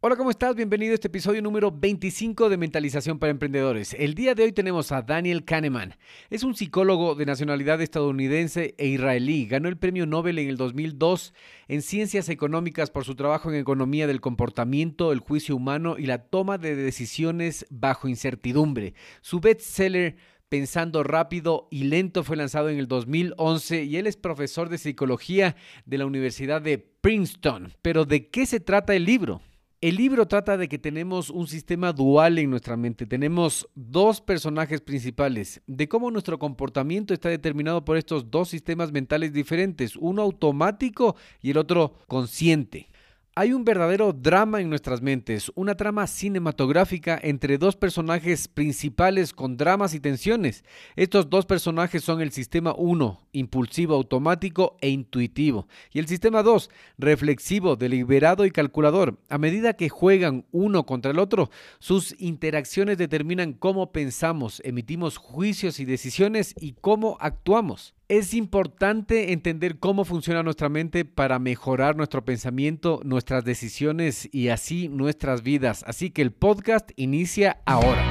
Hola, ¿cómo estás? Bienvenido a este episodio número 25 de Mentalización para Emprendedores. El día de hoy tenemos a Daniel Kahneman. Es un psicólogo de nacionalidad estadounidense e israelí. Ganó el premio Nobel en el 2002 en Ciencias Económicas por su trabajo en economía del comportamiento, el juicio humano y la toma de decisiones bajo incertidumbre. Su bestseller Pensando rápido y lento fue lanzado en el 2011 y él es profesor de psicología de la Universidad de Princeton. Pero ¿de qué se trata el libro? El libro trata de que tenemos un sistema dual en nuestra mente. Tenemos dos personajes principales, de cómo nuestro comportamiento está determinado por estos dos sistemas mentales diferentes, uno automático y el otro consciente. Hay un verdadero drama en nuestras mentes, una trama cinematográfica entre dos personajes principales con dramas y tensiones. Estos dos personajes son el sistema 1, impulsivo, automático e intuitivo, y el sistema 2, reflexivo, deliberado y calculador. A medida que juegan uno contra el otro, sus interacciones determinan cómo pensamos, emitimos juicios y decisiones y cómo actuamos. Es importante entender cómo funciona nuestra mente para mejorar nuestro pensamiento, nuestras decisiones y así nuestras vidas. Así que el podcast inicia ahora.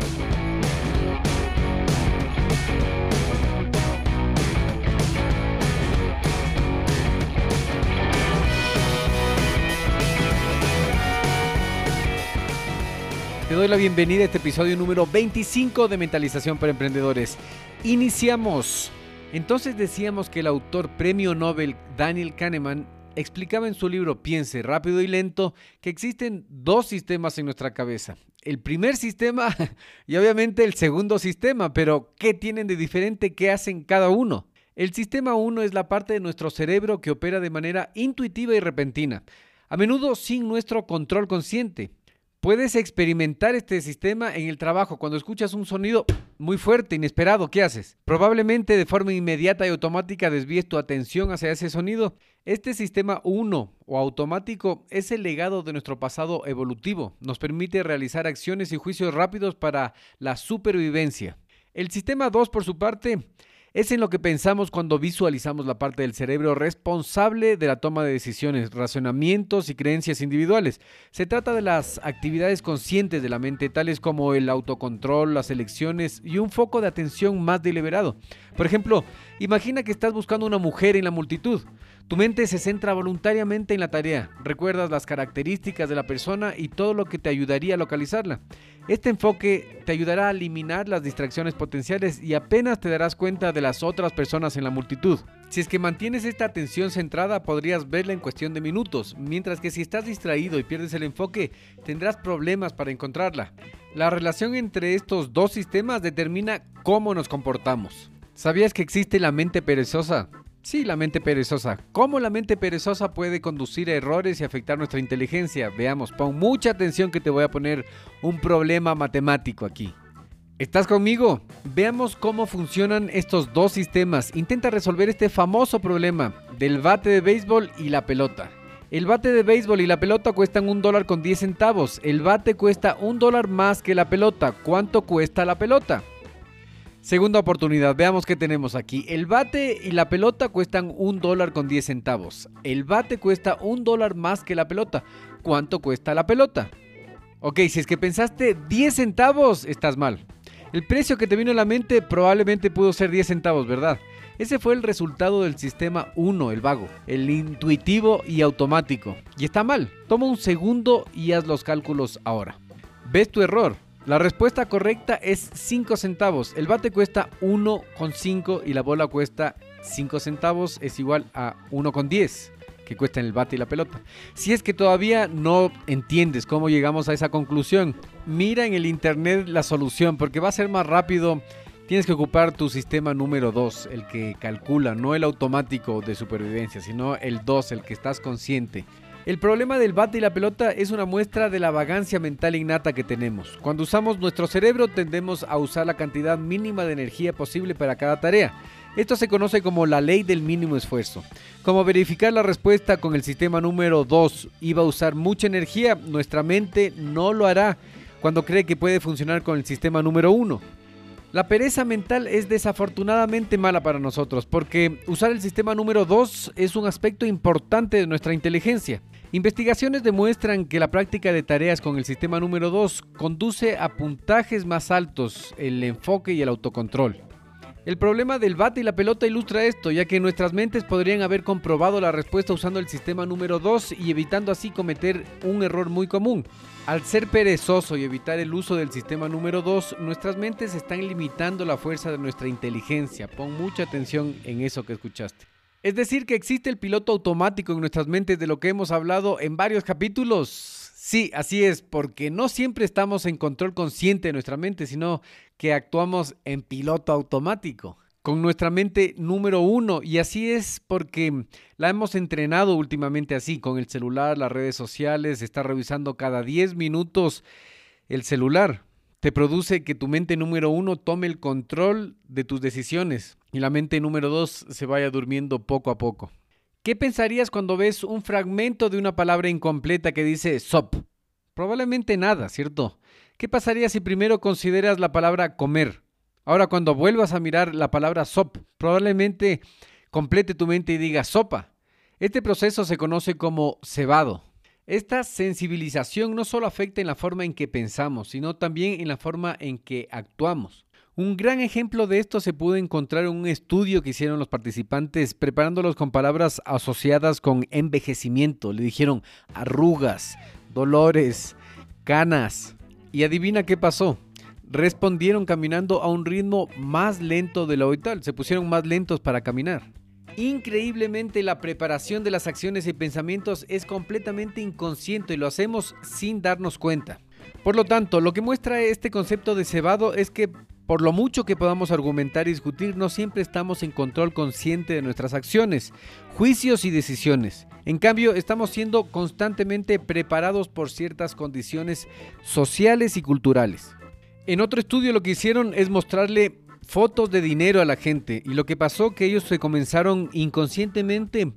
Te doy la bienvenida a este episodio número 25 de Mentalización para Emprendedores. Iniciamos. Entonces decíamos que el autor premio Nobel Daniel Kahneman explicaba en su libro Piense rápido y lento que existen dos sistemas en nuestra cabeza. El primer sistema y obviamente el segundo sistema, pero ¿qué tienen de diferente? ¿Qué hacen cada uno? El sistema 1 es la parte de nuestro cerebro que opera de manera intuitiva y repentina, a menudo sin nuestro control consciente. Puedes experimentar este sistema en el trabajo. Cuando escuchas un sonido muy fuerte, inesperado, ¿qué haces? Probablemente de forma inmediata y automática desvíes tu atención hacia ese sonido. Este sistema 1 o automático es el legado de nuestro pasado evolutivo. Nos permite realizar acciones y juicios rápidos para la supervivencia. El sistema 2, por su parte, es en lo que pensamos cuando visualizamos la parte del cerebro responsable de la toma de decisiones, razonamientos y creencias individuales. Se trata de las actividades conscientes de la mente, tales como el autocontrol, las elecciones y un foco de atención más deliberado. Por ejemplo, imagina que estás buscando una mujer en la multitud. Tu mente se centra voluntariamente en la tarea, recuerdas las características de la persona y todo lo que te ayudaría a localizarla. Este enfoque te ayudará a eliminar las distracciones potenciales y apenas te darás cuenta de las otras personas en la multitud. Si es que mantienes esta atención centrada podrías verla en cuestión de minutos, mientras que si estás distraído y pierdes el enfoque tendrás problemas para encontrarla. La relación entre estos dos sistemas determina cómo nos comportamos. ¿Sabías que existe la mente perezosa? Sí, la mente perezosa. ¿Cómo la mente perezosa puede conducir a errores y afectar nuestra inteligencia? Veamos, pon mucha atención que te voy a poner un problema matemático aquí. ¿Estás conmigo? Veamos cómo funcionan estos dos sistemas. Intenta resolver este famoso problema del bate de béisbol y la pelota. El bate de béisbol y la pelota cuestan un dólar con 10 centavos. El bate cuesta un dólar más que la pelota. ¿Cuánto cuesta la pelota? Segunda oportunidad, veamos qué tenemos aquí. El bate y la pelota cuestan un dólar con 10 centavos. El bate cuesta un dólar más que la pelota. ¿Cuánto cuesta la pelota? Ok, si es que pensaste 10 centavos, estás mal. El precio que te vino a la mente probablemente pudo ser 10 centavos, ¿verdad? Ese fue el resultado del sistema 1, el vago, el intuitivo y automático. Y está mal. Toma un segundo y haz los cálculos ahora. ¿Ves tu error? La respuesta correcta es 5 centavos. El bate cuesta 1,5 y la bola cuesta 5 centavos es igual a 1,10 que cuesta el bate y la pelota. Si es que todavía no entiendes cómo llegamos a esa conclusión, mira en el internet la solución porque va a ser más rápido. Tienes que ocupar tu sistema número 2, el que calcula, no el automático de supervivencia, sino el 2, el que estás consciente. El problema del bate y la pelota es una muestra de la vagancia mental innata que tenemos. Cuando usamos nuestro cerebro tendemos a usar la cantidad mínima de energía posible para cada tarea. Esto se conoce como la ley del mínimo esfuerzo. Como verificar la respuesta con el sistema número 2 iba a usar mucha energía, nuestra mente no lo hará cuando cree que puede funcionar con el sistema número 1. La pereza mental es desafortunadamente mala para nosotros porque usar el sistema número 2 es un aspecto importante de nuestra inteligencia. Investigaciones demuestran que la práctica de tareas con el sistema número 2 conduce a puntajes más altos, el enfoque y el autocontrol. El problema del bate y la pelota ilustra esto, ya que nuestras mentes podrían haber comprobado la respuesta usando el sistema número 2 y evitando así cometer un error muy común. Al ser perezoso y evitar el uso del sistema número 2, nuestras mentes están limitando la fuerza de nuestra inteligencia. Pon mucha atención en eso que escuchaste. Es decir, que existe el piloto automático en nuestras mentes de lo que hemos hablado en varios capítulos. Sí, así es, porque no siempre estamos en control consciente de nuestra mente, sino que actuamos en piloto automático, con nuestra mente número uno. Y así es porque la hemos entrenado últimamente así, con el celular, las redes sociales, está revisando cada 10 minutos el celular. Te produce que tu mente número uno tome el control de tus decisiones y la mente número dos se vaya durmiendo poco a poco. ¿Qué pensarías cuando ves un fragmento de una palabra incompleta que dice SOP? Probablemente nada, ¿cierto? ¿Qué pasaría si primero consideras la palabra comer? Ahora cuando vuelvas a mirar la palabra SOP, probablemente complete tu mente y diga sopa. Este proceso se conoce como cebado. Esta sensibilización no solo afecta en la forma en que pensamos, sino también en la forma en que actuamos. Un gran ejemplo de esto se pudo encontrar en un estudio que hicieron los participantes preparándolos con palabras asociadas con envejecimiento. Le dijeron arrugas, dolores, canas. Y adivina qué pasó. Respondieron caminando a un ritmo más lento de lo habitual. Se pusieron más lentos para caminar. Increíblemente la preparación de las acciones y pensamientos es completamente inconsciente y lo hacemos sin darnos cuenta. Por lo tanto, lo que muestra este concepto de cebado es que por lo mucho que podamos argumentar y discutir, no siempre estamos en control consciente de nuestras acciones, juicios y decisiones. En cambio, estamos siendo constantemente preparados por ciertas condiciones sociales y culturales. En otro estudio lo que hicieron es mostrarle fotos de dinero a la gente y lo que pasó que ellos se comenzaron inconscientemente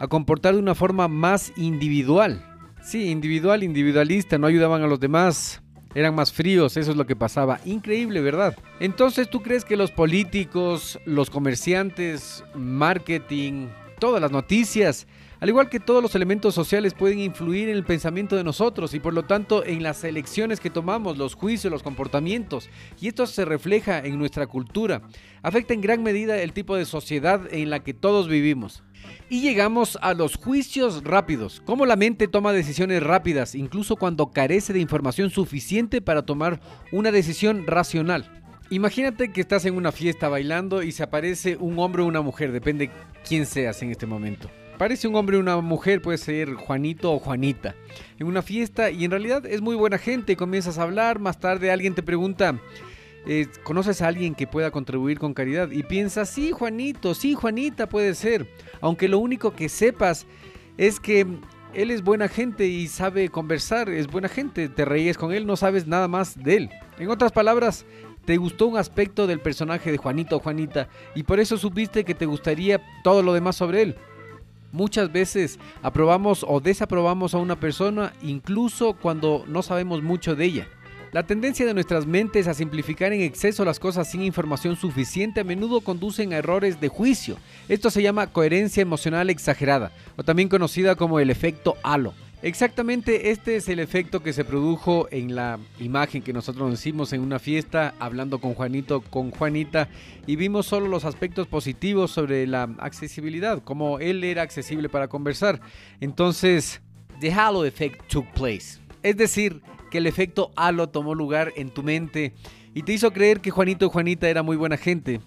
a comportar de una forma más individual. Sí, individual, individualista, no ayudaban a los demás, eran más fríos, eso es lo que pasaba. Increíble, ¿verdad? Entonces, ¿tú crees que los políticos, los comerciantes, marketing, todas las noticias, al igual que todos los elementos sociales pueden influir en el pensamiento de nosotros y por lo tanto en las elecciones que tomamos, los juicios, los comportamientos. Y esto se refleja en nuestra cultura. Afecta en gran medida el tipo de sociedad en la que todos vivimos. Y llegamos a los juicios rápidos. Cómo la mente toma decisiones rápidas, incluso cuando carece de información suficiente para tomar una decisión racional. Imagínate que estás en una fiesta bailando y se aparece un hombre o una mujer, depende quién seas en este momento. Parece un hombre o una mujer, puede ser Juanito o Juanita, en una fiesta y en realidad es muy buena gente, comienzas a hablar, más tarde alguien te pregunta, eh, conoces a alguien que pueda contribuir con caridad y piensas, sí, Juanito, sí, Juanita puede ser, aunque lo único que sepas es que él es buena gente y sabe conversar, es buena gente, te reíes con él, no sabes nada más de él. En otras palabras, te gustó un aspecto del personaje de Juanito o Juanita y por eso supiste que te gustaría todo lo demás sobre él. Muchas veces aprobamos o desaprobamos a una persona incluso cuando no sabemos mucho de ella. La tendencia de nuestras mentes a simplificar en exceso las cosas sin información suficiente a menudo conducen a errores de juicio. Esto se llama coherencia emocional exagerada, o también conocida como el efecto halo. Exactamente, este es el efecto que se produjo en la imagen que nosotros nos hicimos en una fiesta, hablando con Juanito, con Juanita, y vimos solo los aspectos positivos sobre la accesibilidad, como él era accesible para conversar. Entonces, the halo effect took place. Es decir, que el efecto halo tomó lugar en tu mente y te hizo creer que Juanito o Juanita era muy buena gente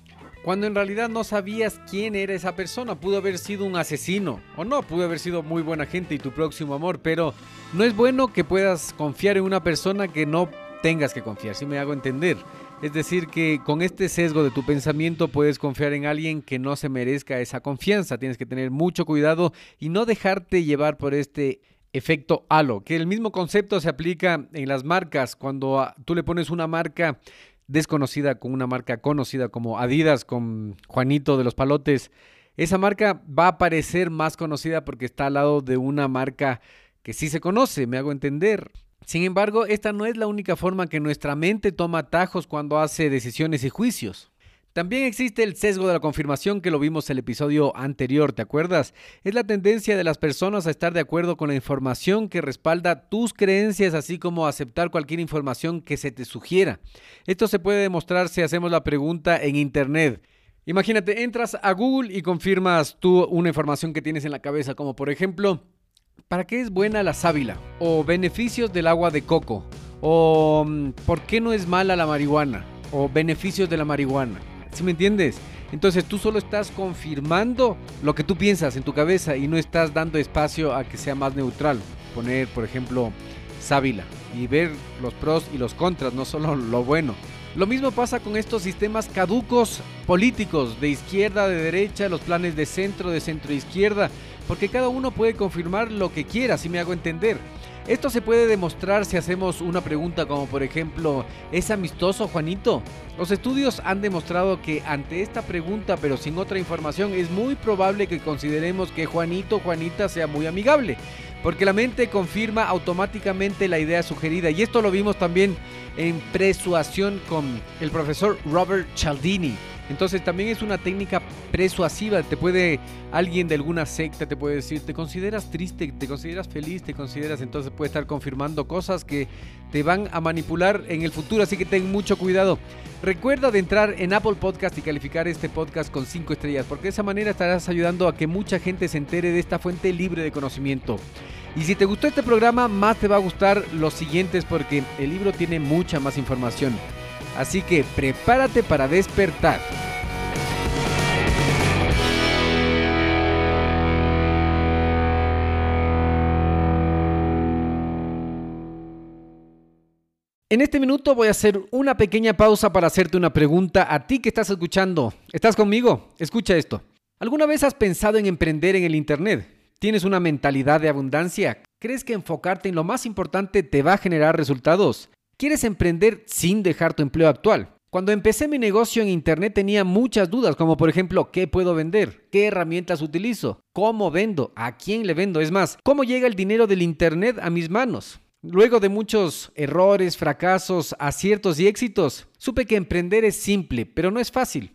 cuando en realidad no sabías quién era esa persona. Pudo haber sido un asesino o no, pudo haber sido muy buena gente y tu próximo amor, pero no es bueno que puedas confiar en una persona que no tengas que confiar, si me hago entender. Es decir, que con este sesgo de tu pensamiento puedes confiar en alguien que no se merezca esa confianza. Tienes que tener mucho cuidado y no dejarte llevar por este efecto halo, que el mismo concepto se aplica en las marcas. Cuando tú le pones una marca desconocida con una marca conocida como Adidas con Juanito de los Palotes, esa marca va a parecer más conocida porque está al lado de una marca que sí se conoce, me hago entender. Sin embargo, esta no es la única forma que nuestra mente toma atajos cuando hace decisiones y juicios. También existe el sesgo de la confirmación que lo vimos en el episodio anterior, ¿te acuerdas? Es la tendencia de las personas a estar de acuerdo con la información que respalda tus creencias, así como aceptar cualquier información que se te sugiera. Esto se puede demostrar si hacemos la pregunta en Internet. Imagínate, entras a Google y confirmas tú una información que tienes en la cabeza, como por ejemplo, ¿para qué es buena la sábila? O beneficios del agua de coco. O mm, ¿por qué no es mala la marihuana? O beneficios de la marihuana. ¿Sí me entiendes? Entonces tú solo estás confirmando lo que tú piensas en tu cabeza y no estás dando espacio a que sea más neutral. Poner, por ejemplo, sábila y ver los pros y los contras, no solo lo bueno. Lo mismo pasa con estos sistemas caducos políticos, de izquierda, de derecha, los planes de centro, de centro izquierda, porque cada uno puede confirmar lo que quiera, si me hago entender. Esto se puede demostrar si hacemos una pregunta como por ejemplo, ¿es amistoso Juanito? Los estudios han demostrado que ante esta pregunta pero sin otra información es muy probable que consideremos que Juanito Juanita sea muy amigable, porque la mente confirma automáticamente la idea sugerida y esto lo vimos también en persuasión con el profesor Robert Cialdini. Entonces también es una técnica persuasiva. Te puede alguien de alguna secta te puede decir, te consideras triste, te consideras feliz, te consideras, entonces puede estar confirmando cosas que te van a manipular en el futuro. Así que ten mucho cuidado. Recuerda de entrar en Apple Podcast y calificar este podcast con 5 estrellas, porque de esa manera estarás ayudando a que mucha gente se entere de esta fuente libre de conocimiento. Y si te gustó este programa, más te va a gustar los siguientes porque el libro tiene mucha más información. Así que prepárate para despertar. En este minuto voy a hacer una pequeña pausa para hacerte una pregunta a ti que estás escuchando. ¿Estás conmigo? Escucha esto. ¿Alguna vez has pensado en emprender en el Internet? ¿Tienes una mentalidad de abundancia? ¿Crees que enfocarte en lo más importante te va a generar resultados? ¿Quieres emprender sin dejar tu empleo actual? Cuando empecé mi negocio en Internet tenía muchas dudas, como por ejemplo, ¿qué puedo vender? ¿Qué herramientas utilizo? ¿Cómo vendo? ¿A quién le vendo? Es más, ¿cómo llega el dinero del Internet a mis manos? Luego de muchos errores, fracasos, aciertos y éxitos, supe que emprender es simple, pero no es fácil.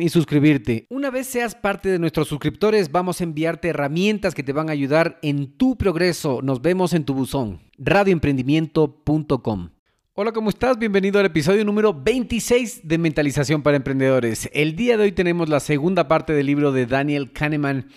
y suscribirte. Una vez seas parte de nuestros suscriptores, vamos a enviarte herramientas que te van a ayudar en tu progreso. Nos vemos en tu buzón. radioemprendimiento.com. Hola, ¿cómo estás? Bienvenido al episodio número 26 de Mentalización para Emprendedores. El día de hoy tenemos la segunda parte del libro de Daniel Kahneman,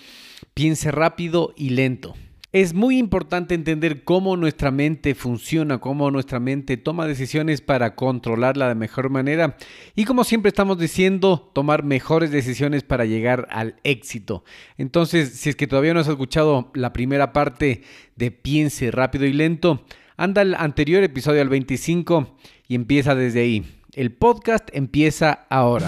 Piense rápido y lento. Es muy importante entender cómo nuestra mente funciona, cómo nuestra mente toma decisiones para controlarla de mejor manera y como siempre estamos diciendo, tomar mejores decisiones para llegar al éxito. Entonces, si es que todavía no has escuchado la primera parte de Piense rápido y lento, anda al anterior episodio al 25 y empieza desde ahí. El podcast empieza ahora.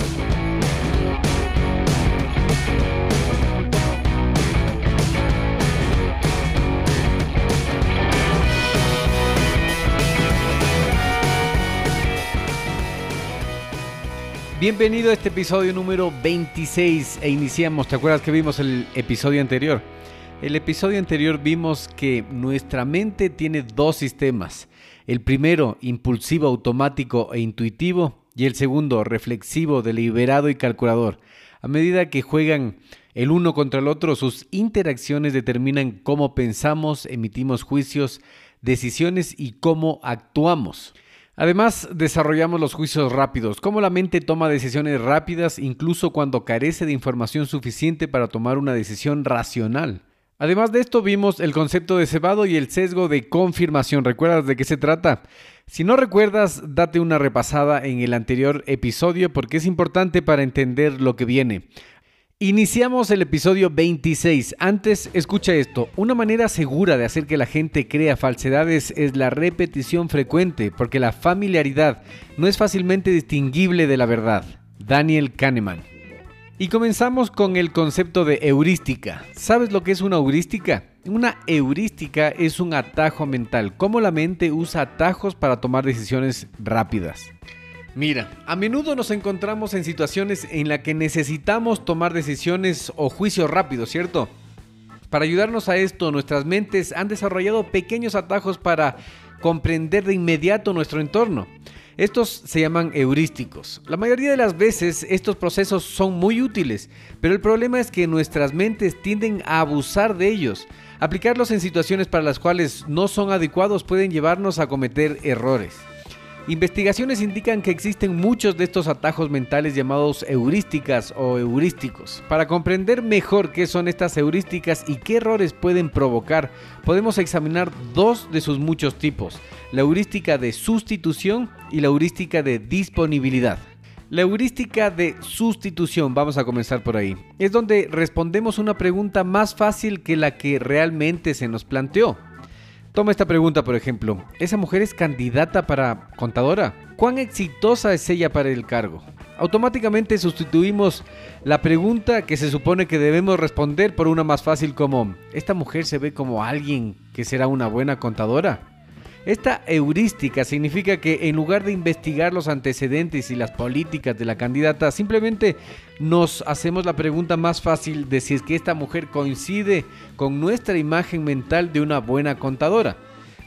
Bienvenido a este episodio número 26 e iniciamos, ¿te acuerdas que vimos el episodio anterior? El episodio anterior vimos que nuestra mente tiene dos sistemas. El primero, impulsivo, automático e intuitivo, y el segundo, reflexivo, deliberado y calculador. A medida que juegan el uno contra el otro, sus interacciones determinan cómo pensamos, emitimos juicios, decisiones y cómo actuamos. Además, desarrollamos los juicios rápidos, cómo la mente toma decisiones rápidas incluso cuando carece de información suficiente para tomar una decisión racional. Además de esto, vimos el concepto de cebado y el sesgo de confirmación. ¿Recuerdas de qué se trata? Si no recuerdas, date una repasada en el anterior episodio porque es importante para entender lo que viene. Iniciamos el episodio 26. Antes, escucha esto. Una manera segura de hacer que la gente crea falsedades es la repetición frecuente, porque la familiaridad no es fácilmente distinguible de la verdad. Daniel Kahneman. Y comenzamos con el concepto de heurística. ¿Sabes lo que es una heurística? Una heurística es un atajo mental, cómo la mente usa atajos para tomar decisiones rápidas. Mira, a menudo nos encontramos en situaciones en las que necesitamos tomar decisiones o juicios rápidos, ¿cierto? Para ayudarnos a esto, nuestras mentes han desarrollado pequeños atajos para comprender de inmediato nuestro entorno. Estos se llaman heurísticos. La mayoría de las veces estos procesos son muy útiles, pero el problema es que nuestras mentes tienden a abusar de ellos. Aplicarlos en situaciones para las cuales no son adecuados pueden llevarnos a cometer errores. Investigaciones indican que existen muchos de estos atajos mentales llamados heurísticas o heurísticos. Para comprender mejor qué son estas heurísticas y qué errores pueden provocar, podemos examinar dos de sus muchos tipos, la heurística de sustitución y la heurística de disponibilidad. La heurística de sustitución, vamos a comenzar por ahí, es donde respondemos una pregunta más fácil que la que realmente se nos planteó. Toma esta pregunta, por ejemplo. ¿Esa mujer es candidata para contadora? ¿Cuán exitosa es ella para el cargo? Automáticamente sustituimos la pregunta que se supone que debemos responder por una más fácil como ¿esta mujer se ve como alguien que será una buena contadora? Esta heurística significa que en lugar de investigar los antecedentes y las políticas de la candidata, simplemente nos hacemos la pregunta más fácil de si es que esta mujer coincide con nuestra imagen mental de una buena contadora.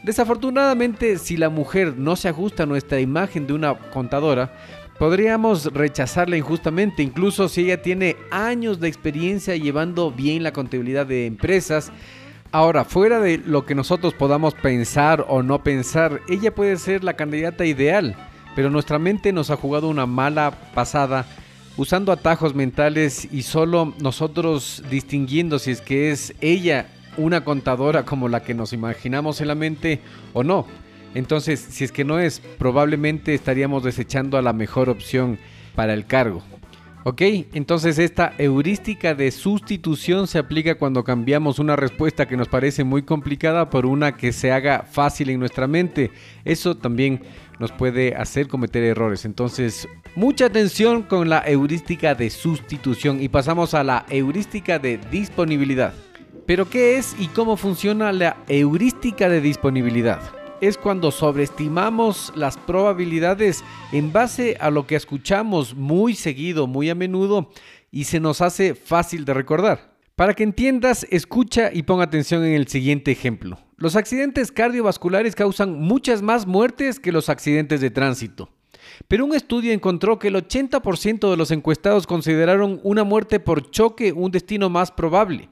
Desafortunadamente, si la mujer no se ajusta a nuestra imagen de una contadora, podríamos rechazarla injustamente, incluso si ella tiene años de experiencia llevando bien la contabilidad de empresas, Ahora, fuera de lo que nosotros podamos pensar o no pensar, ella puede ser la candidata ideal, pero nuestra mente nos ha jugado una mala pasada usando atajos mentales y solo nosotros distinguiendo si es que es ella una contadora como la que nos imaginamos en la mente o no. Entonces, si es que no es, probablemente estaríamos desechando a la mejor opción para el cargo. Ok, entonces esta heurística de sustitución se aplica cuando cambiamos una respuesta que nos parece muy complicada por una que se haga fácil en nuestra mente. Eso también nos puede hacer cometer errores. Entonces, mucha atención con la heurística de sustitución y pasamos a la heurística de disponibilidad. Pero ¿qué es y cómo funciona la heurística de disponibilidad? Es cuando sobreestimamos las probabilidades en base a lo que escuchamos muy seguido, muy a menudo y se nos hace fácil de recordar. Para que entiendas, escucha y pon atención en el siguiente ejemplo. Los accidentes cardiovasculares causan muchas más muertes que los accidentes de tránsito. Pero un estudio encontró que el 80% de los encuestados consideraron una muerte por choque un destino más probable.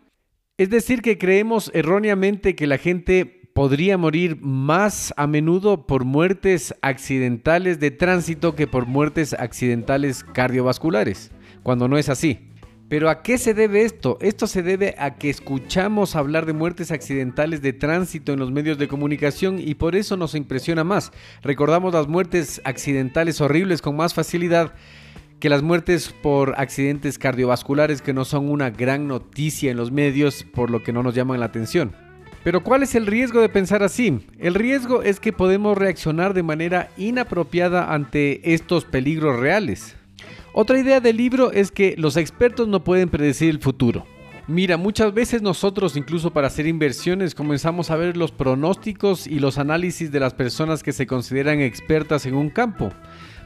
Es decir, que creemos erróneamente que la gente podría morir más a menudo por muertes accidentales de tránsito que por muertes accidentales cardiovasculares, cuando no es así. Pero ¿a qué se debe esto? Esto se debe a que escuchamos hablar de muertes accidentales de tránsito en los medios de comunicación y por eso nos impresiona más. Recordamos las muertes accidentales horribles con más facilidad que las muertes por accidentes cardiovasculares que no son una gran noticia en los medios por lo que no nos llaman la atención. Pero ¿cuál es el riesgo de pensar así? El riesgo es que podemos reaccionar de manera inapropiada ante estos peligros reales. Otra idea del libro es que los expertos no pueden predecir el futuro. Mira, muchas veces nosotros incluso para hacer inversiones comenzamos a ver los pronósticos y los análisis de las personas que se consideran expertas en un campo.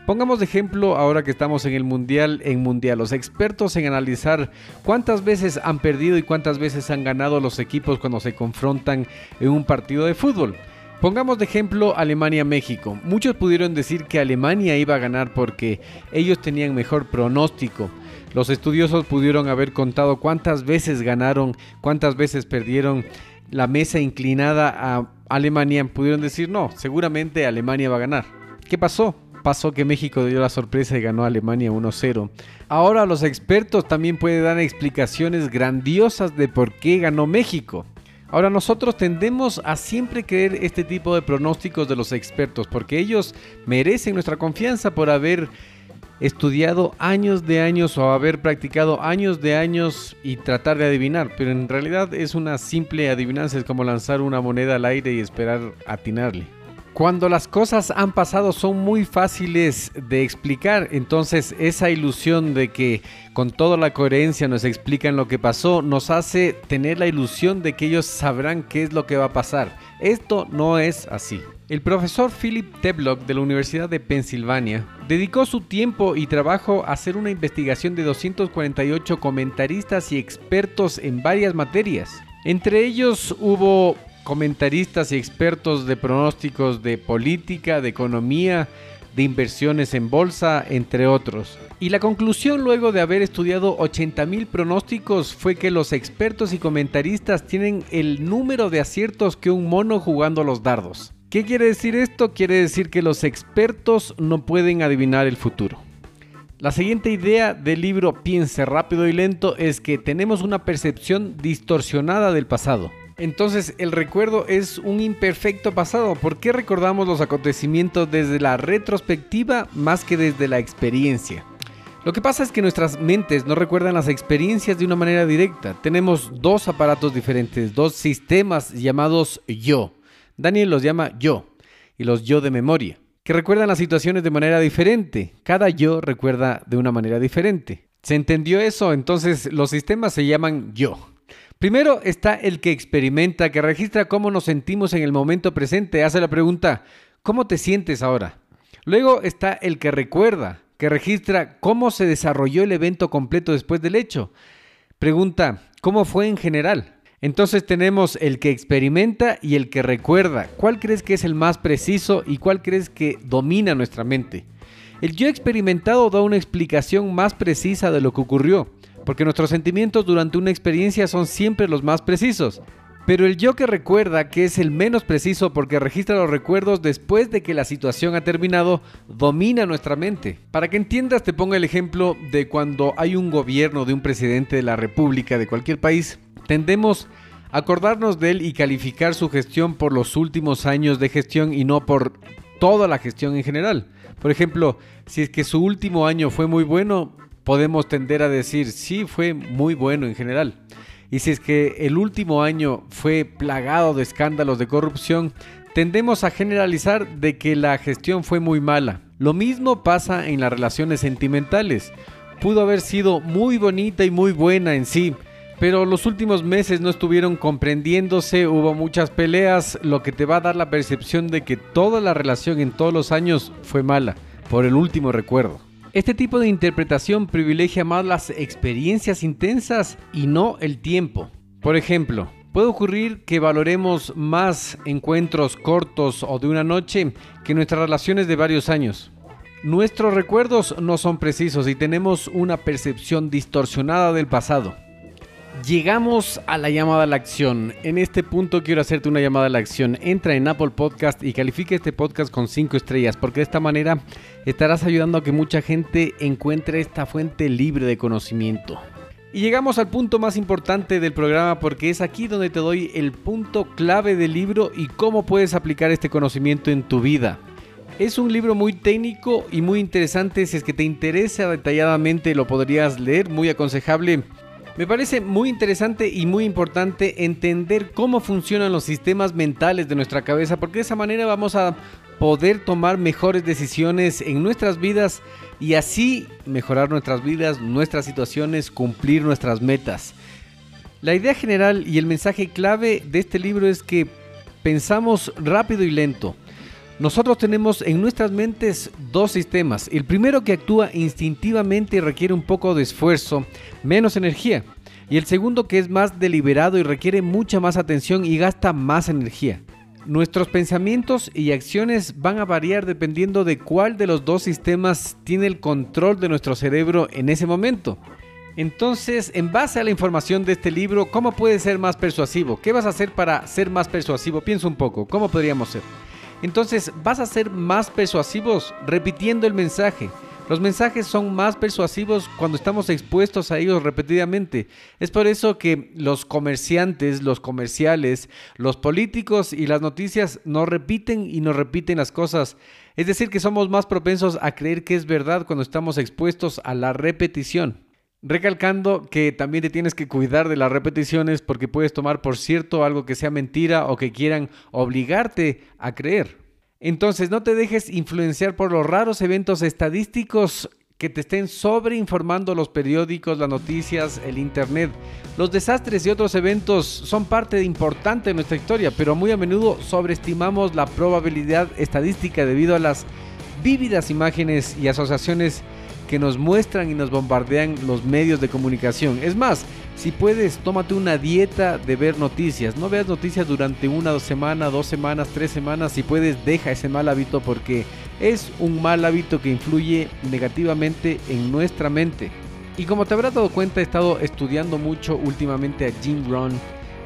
Pongamos de ejemplo ahora que estamos en el Mundial, en Mundial, los expertos en analizar cuántas veces han perdido y cuántas veces han ganado los equipos cuando se confrontan en un partido de fútbol. Pongamos de ejemplo Alemania-México. Muchos pudieron decir que Alemania iba a ganar porque ellos tenían mejor pronóstico. Los estudiosos pudieron haber contado cuántas veces ganaron, cuántas veces perdieron. La mesa inclinada a Alemania pudieron decir no, seguramente Alemania va a ganar. ¿Qué pasó? Pasó que México dio la sorpresa y ganó a Alemania 1-0. Ahora los expertos también pueden dar explicaciones grandiosas de por qué ganó México. Ahora nosotros tendemos a siempre creer este tipo de pronósticos de los expertos porque ellos merecen nuestra confianza por haber estudiado años de años o haber practicado años de años y tratar de adivinar, pero en realidad es una simple adivinanza, es como lanzar una moneda al aire y esperar atinarle. Cuando las cosas han pasado son muy fáciles de explicar, entonces esa ilusión de que con toda la coherencia nos explican lo que pasó nos hace tener la ilusión de que ellos sabrán qué es lo que va a pasar. Esto no es así. El profesor Philip Teblock de la Universidad de Pensilvania dedicó su tiempo y trabajo a hacer una investigación de 248 comentaristas y expertos en varias materias. Entre ellos hubo comentaristas y expertos de pronósticos de política, de economía, de inversiones en bolsa, entre otros. Y la conclusión luego de haber estudiado 80.000 pronósticos fue que los expertos y comentaristas tienen el número de aciertos que un mono jugando los dardos. ¿Qué quiere decir esto? Quiere decir que los expertos no pueden adivinar el futuro. La siguiente idea del libro Piense rápido y lento es que tenemos una percepción distorsionada del pasado. Entonces el recuerdo es un imperfecto pasado. ¿Por qué recordamos los acontecimientos desde la retrospectiva más que desde la experiencia? Lo que pasa es que nuestras mentes no recuerdan las experiencias de una manera directa. Tenemos dos aparatos diferentes, dos sistemas llamados yo. Daniel los llama yo y los yo de memoria, que recuerdan las situaciones de manera diferente. Cada yo recuerda de una manera diferente. ¿Se entendió eso? Entonces los sistemas se llaman yo. Primero está el que experimenta, que registra cómo nos sentimos en el momento presente, hace la pregunta, ¿cómo te sientes ahora? Luego está el que recuerda, que registra cómo se desarrolló el evento completo después del hecho. Pregunta, ¿cómo fue en general? Entonces tenemos el que experimenta y el que recuerda. ¿Cuál crees que es el más preciso y cuál crees que domina nuestra mente? El yo experimentado da una explicación más precisa de lo que ocurrió porque nuestros sentimientos durante una experiencia son siempre los más precisos. Pero el yo que recuerda, que es el menos preciso porque registra los recuerdos después de que la situación ha terminado, domina nuestra mente. Para que entiendas, te pongo el ejemplo de cuando hay un gobierno de un presidente de la República de cualquier país, tendemos a acordarnos de él y calificar su gestión por los últimos años de gestión y no por toda la gestión en general. Por ejemplo, si es que su último año fue muy bueno, podemos tender a decir, sí, fue muy bueno en general. Y si es que el último año fue plagado de escándalos de corrupción, tendemos a generalizar de que la gestión fue muy mala. Lo mismo pasa en las relaciones sentimentales. Pudo haber sido muy bonita y muy buena en sí, pero los últimos meses no estuvieron comprendiéndose, hubo muchas peleas, lo que te va a dar la percepción de que toda la relación en todos los años fue mala, por el último recuerdo. Este tipo de interpretación privilegia más las experiencias intensas y no el tiempo. Por ejemplo, puede ocurrir que valoremos más encuentros cortos o de una noche que nuestras relaciones de varios años. Nuestros recuerdos no son precisos y tenemos una percepción distorsionada del pasado. Llegamos a la llamada a la acción. En este punto quiero hacerte una llamada a la acción. Entra en Apple Podcast y califique este podcast con 5 estrellas, porque de esta manera estarás ayudando a que mucha gente encuentre esta fuente libre de conocimiento. Y llegamos al punto más importante del programa porque es aquí donde te doy el punto clave del libro y cómo puedes aplicar este conocimiento en tu vida. Es un libro muy técnico y muy interesante, si es que te interesa detalladamente lo podrías leer, muy aconsejable me parece muy interesante y muy importante entender cómo funcionan los sistemas mentales de nuestra cabeza, porque de esa manera vamos a poder tomar mejores decisiones en nuestras vidas y así mejorar nuestras vidas, nuestras situaciones, cumplir nuestras metas. La idea general y el mensaje clave de este libro es que pensamos rápido y lento. Nosotros tenemos en nuestras mentes dos sistemas. El primero que actúa instintivamente y requiere un poco de esfuerzo, menos energía. Y el segundo que es más deliberado y requiere mucha más atención y gasta más energía. Nuestros pensamientos y acciones van a variar dependiendo de cuál de los dos sistemas tiene el control de nuestro cerebro en ese momento. Entonces, en base a la información de este libro, ¿cómo puedes ser más persuasivo? ¿Qué vas a hacer para ser más persuasivo? Piensa un poco, ¿cómo podríamos ser? Entonces vas a ser más persuasivos repitiendo el mensaje. Los mensajes son más persuasivos cuando estamos expuestos a ellos repetidamente. Es por eso que los comerciantes, los comerciales, los políticos y las noticias nos repiten y nos repiten las cosas. Es decir, que somos más propensos a creer que es verdad cuando estamos expuestos a la repetición. Recalcando que también te tienes que cuidar de las repeticiones porque puedes tomar por cierto algo que sea mentira o que quieran obligarte a creer. Entonces no te dejes influenciar por los raros eventos estadísticos que te estén sobreinformando los periódicos, las noticias, el internet. Los desastres y otros eventos son parte importante de nuestra historia, pero muy a menudo sobreestimamos la probabilidad estadística debido a las vívidas imágenes y asociaciones que nos muestran y nos bombardean los medios de comunicación. Es más, si puedes, tómate una dieta de ver noticias. No veas noticias durante una dos semanas, dos semanas, tres semanas. Si puedes, deja ese mal hábito porque es un mal hábito que influye negativamente en nuestra mente. Y como te habrás dado cuenta, he estado estudiando mucho últimamente a Jim Rohn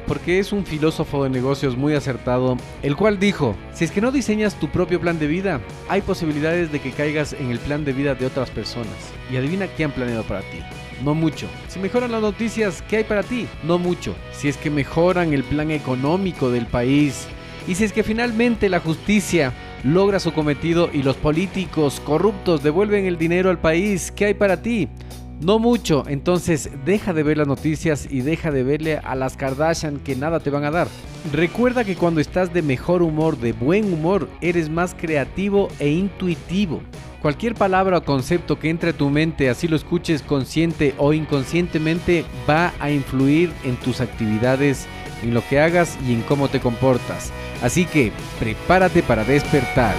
porque es un filósofo de negocios muy acertado, el cual dijo, si es que no diseñas tu propio plan de vida, hay posibilidades de que caigas en el plan de vida de otras personas. Y adivina qué han planeado para ti. No mucho. Si mejoran las noticias, ¿qué hay para ti? No mucho. Si es que mejoran el plan económico del país. Y si es que finalmente la justicia logra su cometido y los políticos corruptos devuelven el dinero al país, ¿qué hay para ti? No mucho, entonces deja de ver las noticias y deja de verle a las Kardashian que nada te van a dar. Recuerda que cuando estás de mejor humor, de buen humor, eres más creativo e intuitivo. Cualquier palabra o concepto que entre a tu mente, así lo escuches consciente o inconscientemente, va a influir en tus actividades, en lo que hagas y en cómo te comportas. Así que prepárate para despertar.